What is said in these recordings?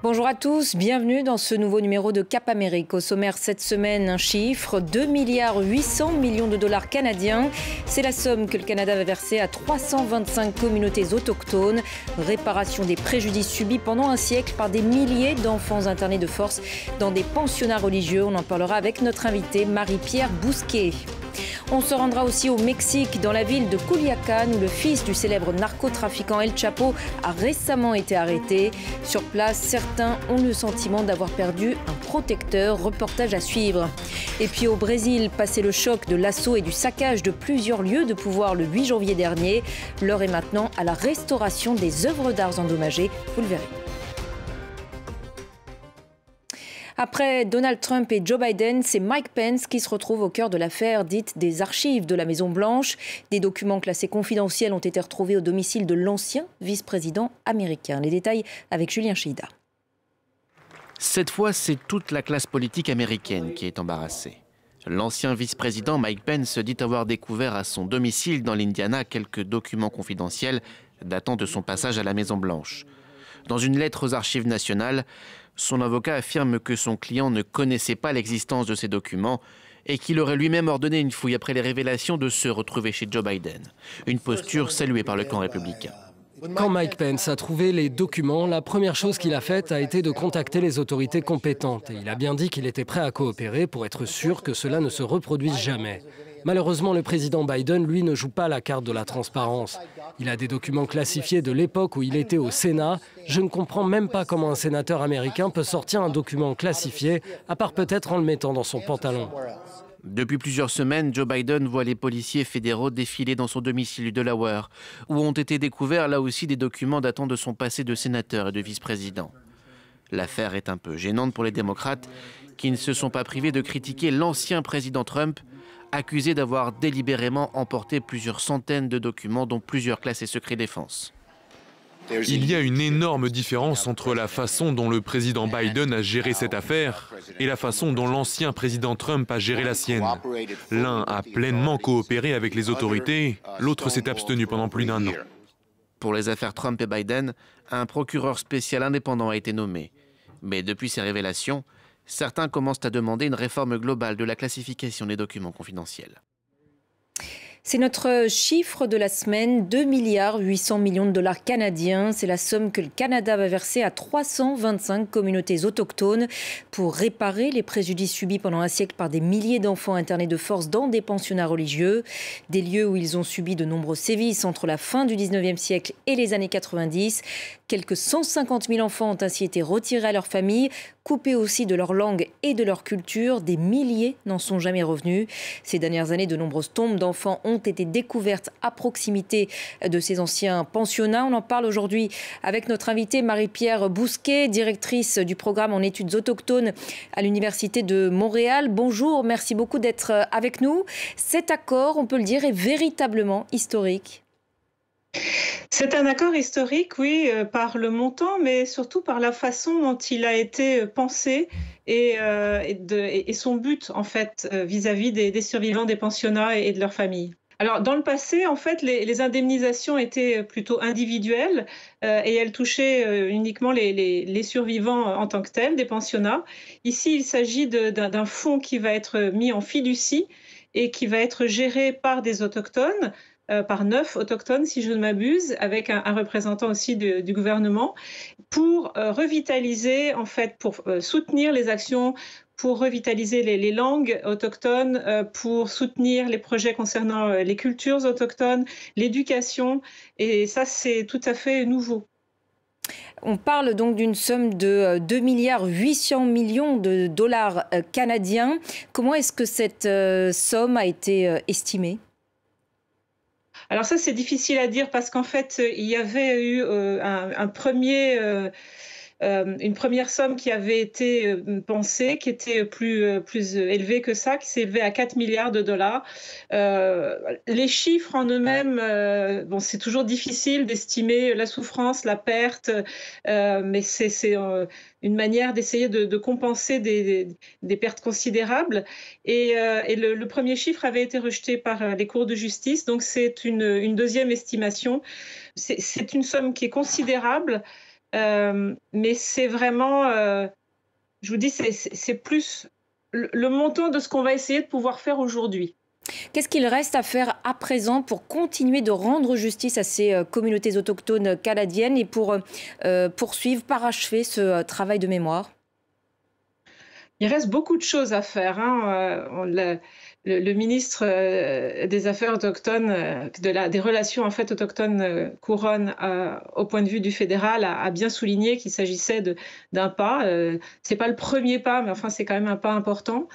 Bonjour à tous, bienvenue dans ce nouveau numéro de Cap Amérique. Au sommaire cette semaine, un chiffre 2 milliards 800 millions de dollars canadiens. C'est la somme que le Canada va verser à 325 communautés autochtones. Réparation des préjudices subis pendant un siècle par des milliers d'enfants internés de force dans des pensionnats religieux. On en parlera avec notre invitée Marie-Pierre Bousquet. On se rendra aussi au Mexique, dans la ville de Culiacán, où le fils du célèbre narcotrafiquant El Chapo a récemment été arrêté. Sur place, certains ont le sentiment d'avoir perdu un protecteur. Reportage à suivre. Et puis au Brésil, passé le choc de l'assaut et du saccage de plusieurs lieux de pouvoir le 8 janvier dernier, l'heure est maintenant à la restauration des œuvres d'art endommagées. Vous le verrez. Après Donald Trump et Joe Biden, c'est Mike Pence qui se retrouve au cœur de l'affaire dite des archives de la Maison-Blanche. Des documents classés confidentiels ont été retrouvés au domicile de l'ancien vice-président américain. Les détails avec Julien Cheida. Cette fois, c'est toute la classe politique américaine qui est embarrassée. L'ancien vice-président Mike Pence dit avoir découvert à son domicile dans l'Indiana quelques documents confidentiels datant de son passage à la Maison-Blanche. Dans une lettre aux archives nationales, son avocat affirme que son client ne connaissait pas l'existence de ces documents et qu'il aurait lui-même ordonné une fouille après les révélations de se retrouver chez Joe Biden. Une posture saluée par le camp républicain. Quand Mike Pence a trouvé les documents, la première chose qu'il a faite a été de contacter les autorités compétentes. Et il a bien dit qu'il était prêt à coopérer pour être sûr que cela ne se reproduise jamais. Malheureusement, le président Biden, lui, ne joue pas la carte de la transparence. Il a des documents classifiés de l'époque où il était au Sénat. Je ne comprends même pas comment un sénateur américain peut sortir un document classifié, à part peut-être en le mettant dans son pantalon. Depuis plusieurs semaines, Joe Biden voit les policiers fédéraux défiler dans son domicile du Delaware, où ont été découverts là aussi des documents datant de son passé de sénateur et de vice-président. L'affaire est un peu gênante pour les démocrates, qui ne se sont pas privés de critiquer l'ancien président Trump, accusé d'avoir délibérément emporté plusieurs centaines de documents, dont plusieurs classés secret défense. Il y a une énorme différence entre la façon dont le président Biden a géré cette affaire et la façon dont l'ancien président Trump a géré la sienne. L'un a pleinement coopéré avec les autorités, l'autre s'est abstenu pendant plus d'un an. Pour les affaires Trump et Biden, un procureur spécial indépendant a été nommé. Mais depuis ces révélations, certains commencent à demander une réforme globale de la classification des documents confidentiels. C'est notre chiffre de la semaine, 2 milliards 800 millions de dollars canadiens. C'est la somme que le Canada va verser à 325 communautés autochtones pour réparer les préjudices subis pendant un siècle par des milliers d'enfants internés de force dans des pensionnats religieux, des lieux où ils ont subi de nombreux sévices entre la fin du 19e siècle et les années 90. Quelques 150 000 enfants ont ainsi été retirés à leur famille, coupés aussi de leur langue et de leur culture. Des milliers n'en sont jamais revenus. Ces dernières années, de nombreuses tombes d'enfants ont été découvertes à proximité de ces anciens pensionnats. On en parle aujourd'hui avec notre invitée Marie-Pierre Bousquet, directrice du programme en études autochtones à l'Université de Montréal. Bonjour, merci beaucoup d'être avec nous. Cet accord, on peut le dire, est véritablement historique. C'est un accord historique, oui, euh, par le montant, mais surtout par la façon dont il a été pensé et, euh, son but, en fait, euh, vis-à-vis des, survivants des pensionnats et, de leurs familles. Alors, dans le passé, en fait, les, indemnisations étaient plutôt individuelles et elles touchaient uniquement les, survivants en tant que tels des pensionnats. Ici, il s'agit d'un fonds qui va être mis en fiducie et qui va être géré par des autochtones euh, par neuf autochtones, si je ne m'abuse, avec un, représentant aussi du gouvernement, pour euh, revitaliser, en fait, pour euh, soutenir les actions pour revitaliser les, langues autochtones, pour soutenir les projets concernant les cultures autochtones, l'éducation. Et ça, c'est tout à fait nouveau. On parle donc d'une somme de 2 milliards 800 millions de dollars canadiens. Comment est-ce que cette somme a été estimée? Alors ça, c'est difficile à dire parce qu'en fait, il y avait eu euh, un, premier... Euh, euh, une première somme qui avait été pensée, qui était plus, plus élevée que ça, qui s'élevait à 4 milliards de dollars. les chiffres en eux-mêmes, c'est toujours difficile d'estimer la souffrance, la perte, mais c'est une manière d'essayer de, compenser des, pertes considérables. Et, euh, le, premier chiffre avait été rejeté par euh, les cours de justice, donc c'est une, deuxième estimation. C'est une somme qui est considérable. Mais c'est vraiment, je vous dis, c'est plus le montant de ce qu'on va essayer de pouvoir faire aujourd'hui. Qu'est-ce qu'il reste à faire à présent pour continuer de rendre justice à ces euh, communautés autochtones canadiennes et pour euh, euh, poursuivre, parachever ce travail de mémoire? Il reste beaucoup de choses à faire. Hein. Le, ministre des Affaires autochtones, des relations en fait autochtones couronne au point de vue du fédéral, a, bien souligné qu'il s'agissait d'un pas. c'est pas le premier pas, mais enfin c'est quand même un pas important.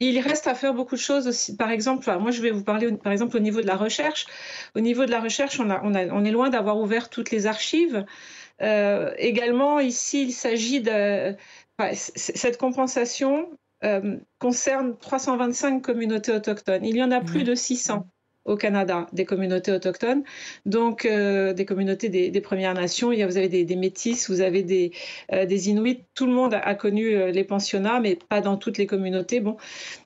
Il reste à faire beaucoup de choses aussi. Par exemple, moi je vais vous parler par exemple au niveau de la recherche. Au niveau de la recherche, on, est loin d'avoir ouvert toutes les archives. Euh, également, ici, il s'agit de... cette compensation euh, concerne 325 communautés autochtones. Il y en a plus de 600 au Canada, des communautés autochtones, donc euh, des communautés des, Premières Nations. Il y a, vous avez des, métis, vous avez des, euh, des, Inuits. Tout le monde a connu euh, les pensionnats, mais pas dans toutes les communautés. Bon,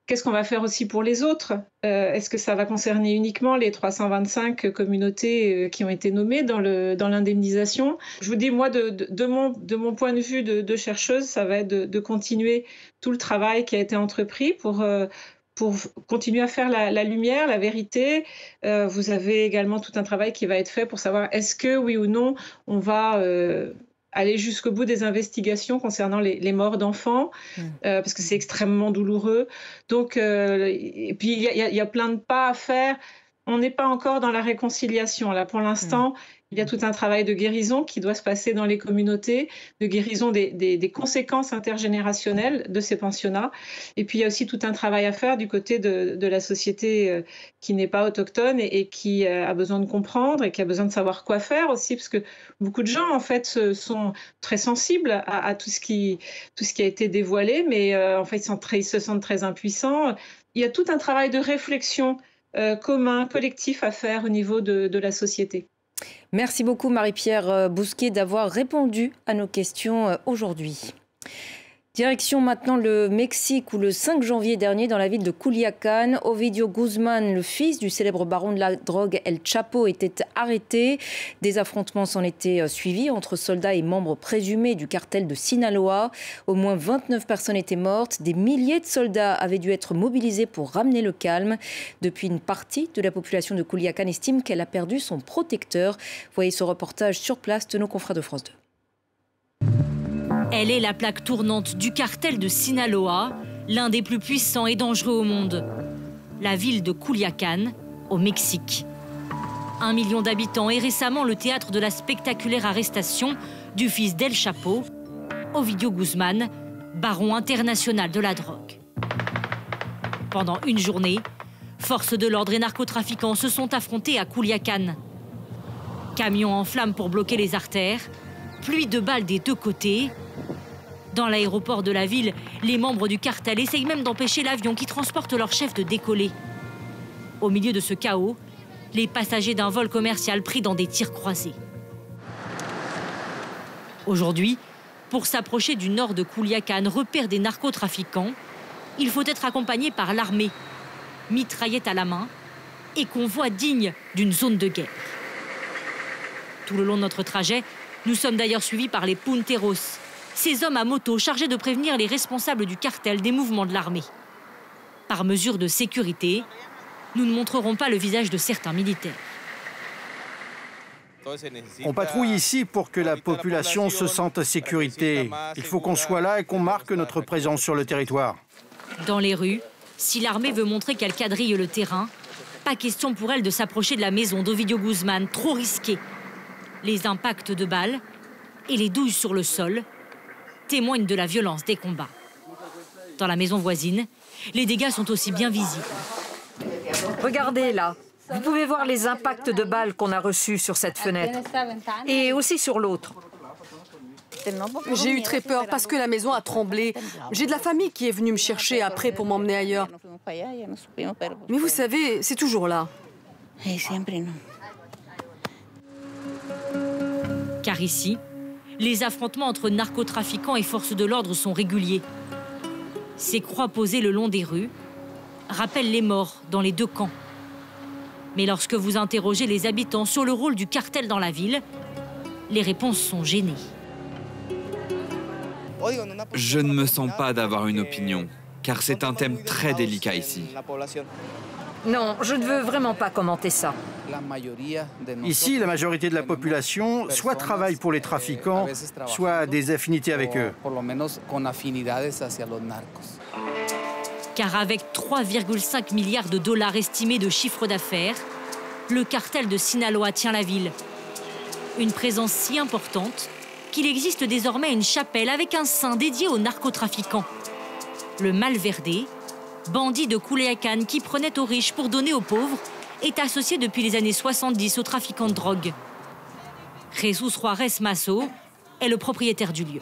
qu'est-ce qu'on va faire aussi pour les autres? Est-ce que ça va concerner uniquement les 325 communautés qui ont été nommées dans l'indemnisation dans Je vous dis, moi, de, de, mon, de mon point de vue de, chercheuse, ça va être de, continuer tout le travail qui a été entrepris pour pour continuer à faire la, lumière, la vérité. Euh, vous avez également tout un travail qui va être fait pour savoir est-ce que oui ou non on va euh, aller jusqu'au bout des investigations concernant les, morts d'enfants, mmh. euh, parce que c'est extrêmement douloureux. Donc, et puis il y, a plein de pas à faire. On n'est pas encore dans la réconciliation. Là, pour l'instant, mmh. Il y a tout un travail de guérison qui doit se passer dans les communautés, de guérison des, conséquences intergénérationnelles de ces pensionnats. Et puis il y a aussi tout un travail à faire du côté de, la société euh, qui n'est pas autochtone et, qui euh, a besoin de comprendre et qui a besoin de savoir quoi faire aussi, parce que beaucoup de gens en fait sont très sensibles à, tout, ce qui, a été dévoilé, mais euh, en fait ils, se sentent très impuissants. Il y a tout un travail de réflexion commun, collectif à faire au niveau de la société. Merci beaucoup Marie-Pierre euh, Bousquet d'avoir répondu à nos questions euh, aujourd'hui. Direction maintenant le Mexique où le 5 janvier dernier dans la ville de Culiacán, Ovidio Guzman, le fils du célèbre baron de la drogue El Chapo, était arrêté. Des affrontements s'en étaient euh, suivis entre soldats et membres présumés du cartel de Sinaloa. Au moins 29 personnes étaient mortes. Des milliers de soldats avaient dû être mobilisés pour ramener le calme. Depuis, une partie de la population de Culiacán estime qu'elle a perdu son protecteur. Voyez ce reportage sur place de nos confrères de France 2. Elle est la plaque tournante du cartel de Sinaloa, l'un des plus puissants et dangereux au monde. La ville de Culiacán, au Mexique. Un million d'habitants et récemment le théâtre de la spectaculaire arrestation du fils d'El Chapo, Ovidio Guzman, baron international de la drogue. Pendant une journée, forces de l'ordre et narcotrafiquants se sont affrontés à Culiacán. Camions en flammes pour bloquer les artères, pluie de balles des deux côtés, dans l'aéroport de la ville, les membres du cartel essayent même d'empêcher l'avion qui transporte leur chef de décoller. Au milieu de ce chaos, les passagers d'un vol commercial pris dans des tirs croisés. Aujourd'hui, pour s'approcher du nord de Kouliakan, repère des narcotrafiquants, il faut être accompagné par l'armée, mitraillette à la main et convoi digne d'une zone de guerre. Tout le long de notre trajet, nous sommes d'ailleurs suivis par les Punteros, ces hommes à moto chargés de prévenir les responsables du cartel des mouvements de l'armée. Par mesure de sécurité, nous ne montrerons pas le visage de certains militaires. On patrouille ici pour que la population se sente en sécurité. Il faut qu'on soit là et qu'on marque notre présence sur le territoire. Dans les rues, si l'armée veut montrer qu'elle quadrille le terrain, pas question pour elle de s'approcher de la maison d'Ovidio Guzman, trop risqué. Les impacts de balles et les douilles sur le sol témoigne de la violence des combats. Dans la maison voisine, les dégâts sont aussi bien visibles. Regardez là. Vous pouvez voir les impacts de balles qu'on a reçus sur cette fenêtre et aussi sur l'autre. J'ai eu très peur parce que la maison a tremblé. J'ai de la famille qui est venue me chercher après pour m'emmener ailleurs. Mais vous savez, c'est toujours là. Car ici, les affrontements entre narcotrafiquants et forces de l'ordre sont réguliers. Ces croix posées le long des rues rappellent les morts dans les deux camps. Mais lorsque vous interrogez les habitants sur le rôle du cartel dans la ville, Les réponses sont gênées. Je ne me sens pas d'avoir une opinion, car c'est un thème très délicat ici. Non, je ne veux vraiment pas commenter ça. Ici, la majorité de la population soit travaille pour les trafiquants, soit a des affinités avec eux. Car avec 3,5 milliards de dollars estimés de chiffre d'affaires, le cartel de Sinaloa tient la ville. Une présence si importante qu'il existe désormais une chapelle avec un saint dédié aux narcotrafiquants. Le Malverde, bandit de Culiacan qui prenait aux riches pour donner aux pauvres, est associé depuis les années 70 aux trafiquants de drogue. Jesus Juarez Masso est le propriétaire du lieu.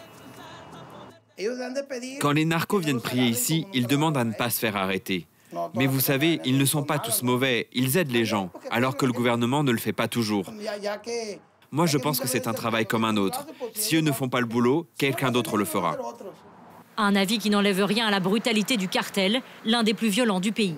Quand les narcos viennent prier ici, ils demandent à ne pas se faire arrêter. Mais vous savez, ils ne sont pas tous mauvais, ils aident les gens, alors que le gouvernement ne le fait pas toujours. Moi, je pense que c'est un travail comme un autre. Si eux ne font pas le boulot, quelqu'un d'autre le fera. Un avis qui n'enlève rien à la brutalité du cartel, l'un des plus violents du pays.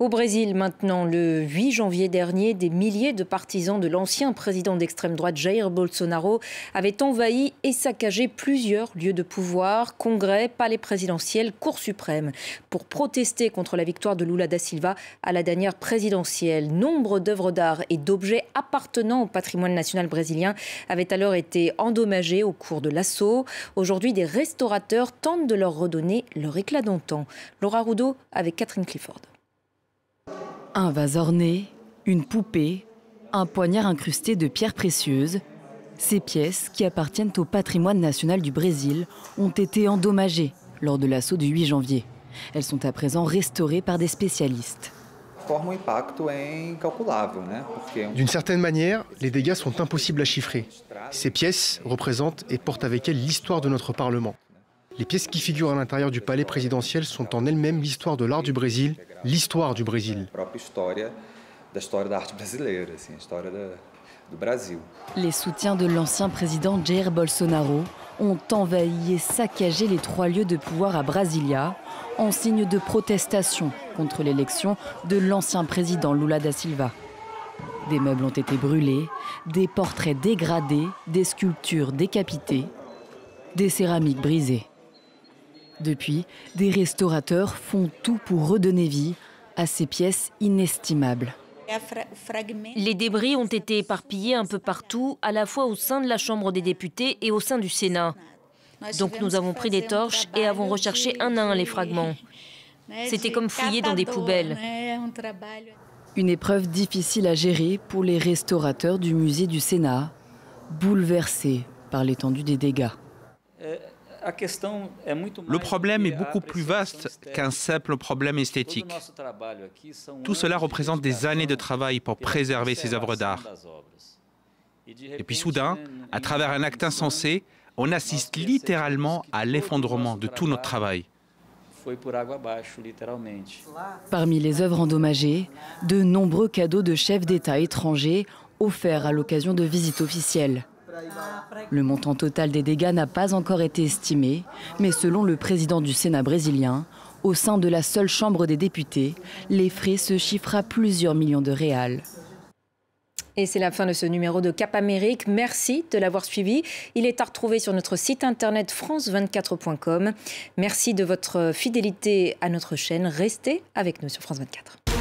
Au Brésil, maintenant, le 8 janvier dernier, des milliers de partisans de l'ancien président d'extrême droite Jair Bolsonaro avaient envahi et saccagé plusieurs lieux de pouvoir, congrès, palais présidentiel, cour suprême, pour protester contre la victoire de Lula da Silva à la dernière présidentielle. Nombre d'œuvres d'art et d'objets appartenant au patrimoine national brésilien avaient alors été endommagés au cours de l'assaut. Aujourd'hui, des restaurateurs tentent de leur redonner leur éclat d'antan. Laura Roudot avec Catherine Clifford. Un vase orné, une poupée, un poignard incrusté de pierres précieuses. Ces pièces, qui appartiennent au patrimoine national du Brésil, ont été endommagées lors de l'assaut du 8 janvier. Elles sont à présent restaurées par des spécialistes. D'une certaine manière, les dégâts sont impossibles à chiffrer. Ces pièces représentent et portent avec elles l'histoire de notre Parlement. Les pièces qui figurent à l'intérieur du palais présidentiel sont en elles-mêmes l'histoire de l'art du Brésil, l'histoire du Brésil. Les soutiens de l'ancien président Jair Bolsonaro ont envahi et saccagé les trois lieux de pouvoir à Brasilia en signe de protestation contre l'élection de l'ancien président Lula da Silva. Des meubles ont été brûlés, des portraits dégradés, des sculptures décapitées, des céramiques brisées. Depuis, des restaurateurs font tout pour redonner vie à ces pièces inestimables. Les débris ont été éparpillés un peu partout, à la fois au sein de la Chambre des députés et au sein du Sénat. Donc nous avons pris des torches et avons recherché un à un les fragments. C'était comme fouiller dans des poubelles. Une épreuve difficile à gérer pour les restaurateurs du musée du Sénat, bouleversés par l'étendue des dégâts. Le problème est beaucoup plus vaste qu'un simple problème esthétique. Tout cela représente des années de travail pour préserver ces œuvres d'art. Et puis soudain, à travers un acte insensé, on assiste littéralement à l'effondrement de tout notre travail. Parmi les œuvres endommagées, de nombreux cadeaux de chefs d'État étrangers offerts à l'occasion de visites officielles. Le montant total des dégâts n'a pas encore été estimé, mais selon le président du Sénat brésilien, au sein de la seule Chambre des députés, les frais se chiffrent à plusieurs millions de réals. Et c'est la fin de ce numéro de Cap Amérique. Merci de l'avoir suivi. Il est à retrouver sur notre site internet france24.com. Merci de votre fidélité à notre chaîne. Restez avec nous sur France 24.